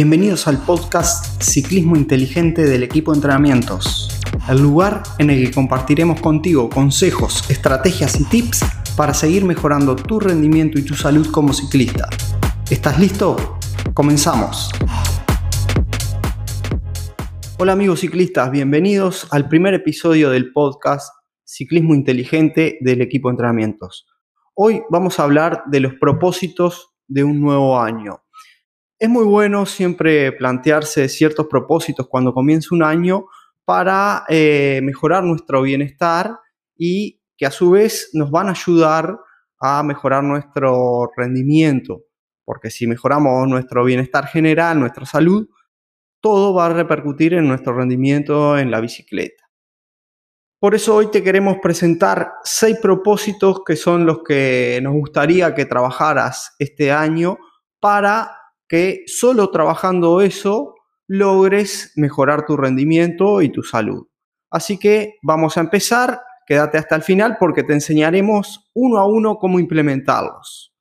Bienvenidos al podcast Ciclismo Inteligente del equipo de entrenamientos, el lugar en el que compartiremos contigo consejos, estrategias y tips para seguir mejorando tu rendimiento y tu salud como ciclista. ¿Estás listo? Comenzamos. Hola amigos ciclistas, bienvenidos al primer episodio del podcast Ciclismo Inteligente del equipo de entrenamientos. Hoy vamos a hablar de los propósitos de un nuevo año. Es muy bueno siempre plantearse ciertos propósitos cuando comienza un año para eh, mejorar nuestro bienestar y que a su vez nos van a ayudar a mejorar nuestro rendimiento. Porque si mejoramos nuestro bienestar general, nuestra salud, todo va a repercutir en nuestro rendimiento en la bicicleta. Por eso hoy te queremos presentar seis propósitos que son los que nos gustaría que trabajaras este año para que solo trabajando eso logres mejorar tu rendimiento y tu salud. Así que vamos a empezar, quédate hasta el final porque te enseñaremos uno a uno cómo implementarlos.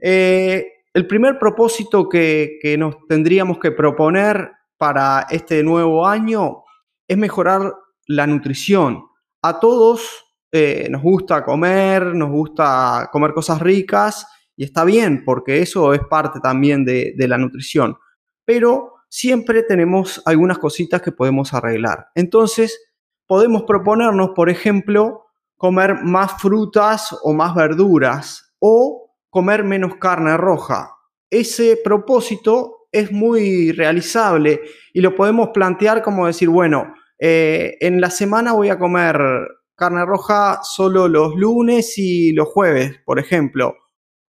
Eh, el primer propósito que, que nos tendríamos que proponer para este nuevo año es mejorar la nutrición. A todos eh, nos gusta comer, nos gusta comer cosas ricas y está bien porque eso es parte también de, la nutrición. Pero siempre tenemos algunas cositas que podemos arreglar. Entonces, podemos proponernos, por ejemplo, comer más frutas o más verduras o comer menos carne roja. Ese propósito es muy realizable y lo podemos plantear como decir, bueno, eh, en la semana voy a comer carne roja solo los lunes y los jueves, por ejemplo.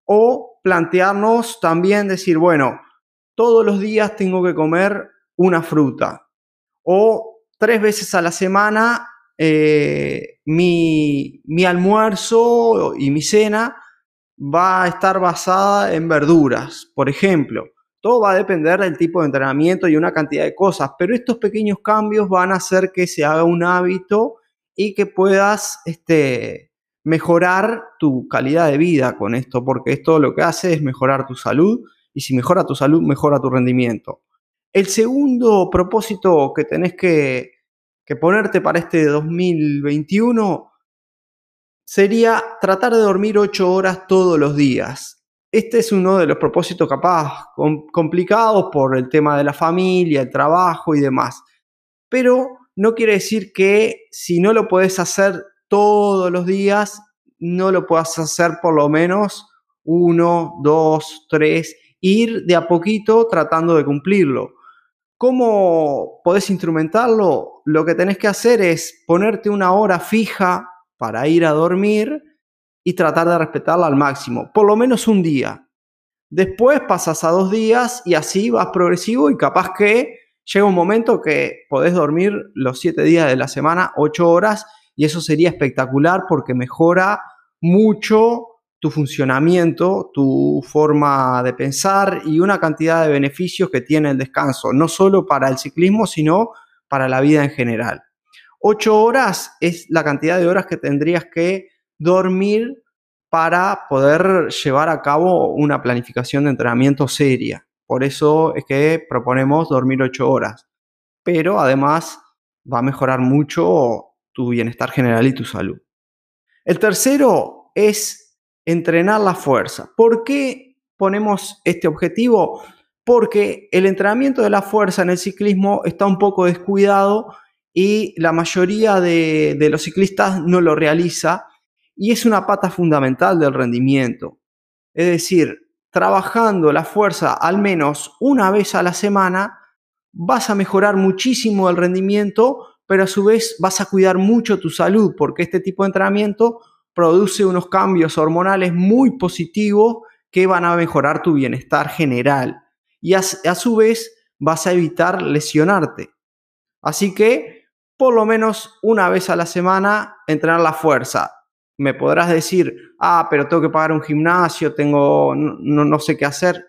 O plantearnos también decir, bueno, todos los días tengo que comer una fruta. O tres veces a la semana eh, mi, mi almuerzo y mi cena va a estar basada en verduras, por ejemplo. Todo va a depender del tipo de entrenamiento y una cantidad de cosas, pero estos pequeños cambios van a hacer que se haga un hábito y que puedas este, mejorar tu calidad de vida con esto, porque esto lo que hace es mejorar tu salud y si mejora tu salud, mejora tu rendimiento. El segundo propósito que tenés que, que ponerte para este 2021 sería tratar de dormir 8 horas todos los días. Este es uno de los propósitos capaz complicados por el tema de la familia, el trabajo y demás. Pero no quiere decir que si no lo puedes hacer todos los días, no lo puedas hacer por lo menos uno, dos, tres, ir de a poquito tratando de cumplirlo. ¿Cómo podés instrumentarlo? Lo que tenés que hacer es ponerte una hora fija para ir a dormir y tratar de respetarla al máximo, por lo menos un día. Después pasas a dos días y así vas progresivo y capaz que llega un momento que podés dormir los siete días de la semana, ocho horas, y eso sería espectacular porque mejora mucho tu funcionamiento, tu forma de pensar y una cantidad de beneficios que tiene el descanso, no solo para el ciclismo, sino para la vida en general. Ocho horas es la cantidad de horas que tendrías que dormir para poder llevar a cabo una planificación de entrenamiento seria. Por eso es que proponemos dormir 8 horas. Pero además va a mejorar mucho tu bienestar general y tu salud. El tercero es entrenar la fuerza. ¿Por qué ponemos este objetivo? Porque el entrenamiento de la fuerza en el ciclismo está un poco descuidado y la mayoría de, de los ciclistas no lo realiza y es una pata fundamental del rendimiento. Es decir, trabajando la fuerza al menos una vez a la semana, vas a mejorar muchísimo el rendimiento, pero a su vez vas a cuidar mucho tu salud, porque este tipo de entrenamiento produce unos cambios hormonales muy positivos que van a mejorar tu bienestar general. Y a, a su vez vas a evitar lesionarte. Así que, por lo menos una vez a la semana, entrenar la fuerza me podrás decir, ah, pero tengo que pagar un gimnasio, tengo, no, no sé qué hacer.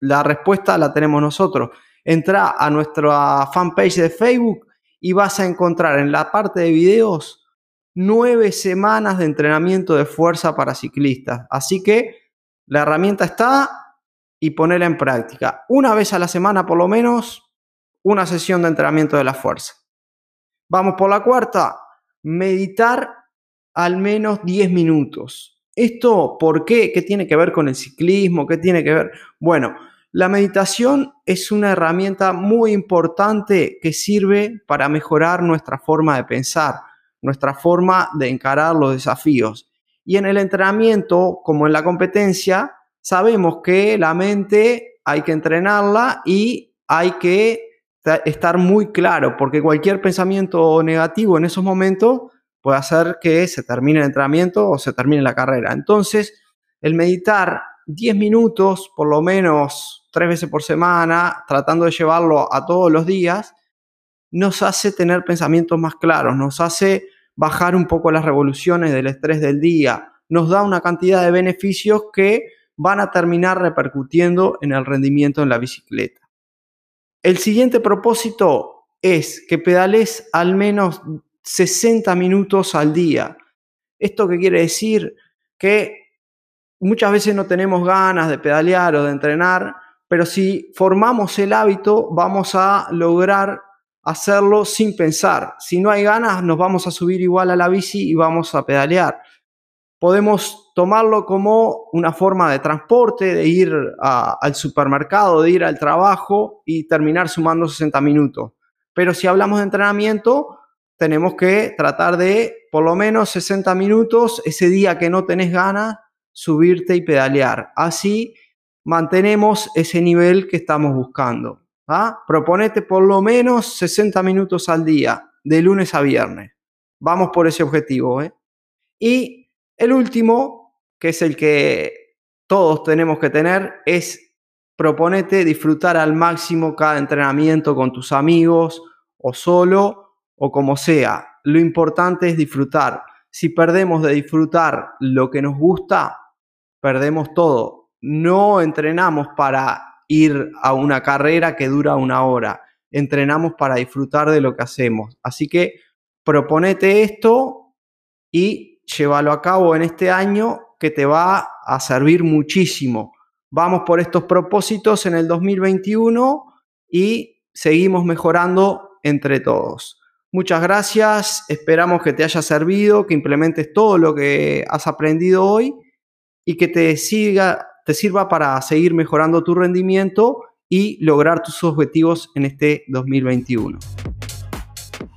La respuesta la tenemos nosotros. Entra a nuestra fanpage de Facebook y vas a encontrar en la parte de videos nueve semanas de entrenamiento de fuerza para ciclistas. Así que la herramienta está, y ponerla en práctica. Una vez a la semana por lo menos, una sesión de entrenamiento de la fuerza. Vamos por la cuarta, meditar al menos 10 minutos. ¿Esto por qué? ¿Qué tiene que ver con el ciclismo? ¿Qué tiene que ver? Bueno, la meditación es una herramienta muy importante que sirve para mejorar nuestra forma de pensar, nuestra forma de encarar los desafíos. Y en el entrenamiento, como en la competencia, sabemos que la mente hay que entrenarla y hay que estar muy claro, porque cualquier pensamiento negativo en esos momentos puede hacer que se termine el entrenamiento o se termine la carrera. Entonces, el meditar 10 minutos, por lo menos tres veces por semana, tratando de llevarlo a todos los días, nos hace tener pensamientos más claros, nos hace bajar un poco las revoluciones del estrés del día, nos da una cantidad de beneficios que van a terminar repercutiendo en el rendimiento en la bicicleta. El siguiente propósito es que pedales al menos 60 minutos al día. ¿Esto qué quiere decir? Que muchas veces no tenemos ganas de pedalear o de entrenar, pero si formamos el hábito vamos a lograr hacerlo sin pensar. Si no hay ganas, nos vamos a subir igual a la bici y vamos a pedalear. Podemos tomarlo como una forma de transporte, de ir al supermercado, de ir al trabajo y terminar sumando 60 minutos. Pero si hablamos de entrenamiento, tenemos que tratar de por lo menos 60 minutos ese día que no tenés ganas, subirte y pedalear. Así mantenemos ese nivel que estamos buscando. ¿ah? Proponete por lo menos 60 minutos al día, de lunes a viernes. Vamos por ese objetivo. ¿eh? Y el último, que es el que todos tenemos que tener, es proponete disfrutar al máximo cada entrenamiento con tus amigos o solo o como sea. Lo importante es disfrutar. Si perdemos de disfrutar lo que nos gusta, perdemos todo. No entrenamos para ir a una carrera que dura una hora. Entrenamos para disfrutar de lo que hacemos. Así que proponete esto y llévalo a cabo en este año que te va a servir muchísimo. Vamos por estos propósitos en el 2021 y seguimos mejorando entre todos. Muchas gracias, esperamos que te haya servido, que implementes todo lo que has aprendido hoy y que te, siga, te sirva para seguir mejorando tu rendimiento y lograr tus objetivos en este 2021.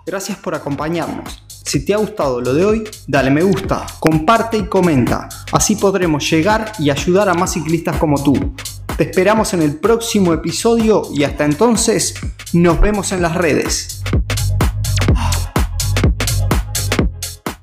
Gracias por acompañarnos. Si te ha gustado lo de hoy, dale me gusta, comparte y comenta. Así podremos llegar y ayudar a más ciclistas como tú. Te esperamos en el próximo episodio y hasta entonces nos vemos en las redes.